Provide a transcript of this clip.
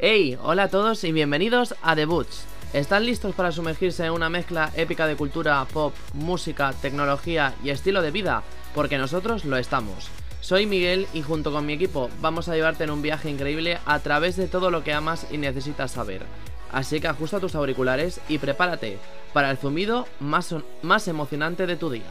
Hey, hola a todos y bienvenidos a The Boots. ¿Están listos para sumergirse en una mezcla épica de cultura, pop, música, tecnología y estilo de vida? Porque nosotros lo estamos. Soy Miguel y junto con mi equipo vamos a llevarte en un viaje increíble a través de todo lo que amas y necesitas saber. Así que ajusta tus auriculares y prepárate para el zumbido más, más emocionante de tu día.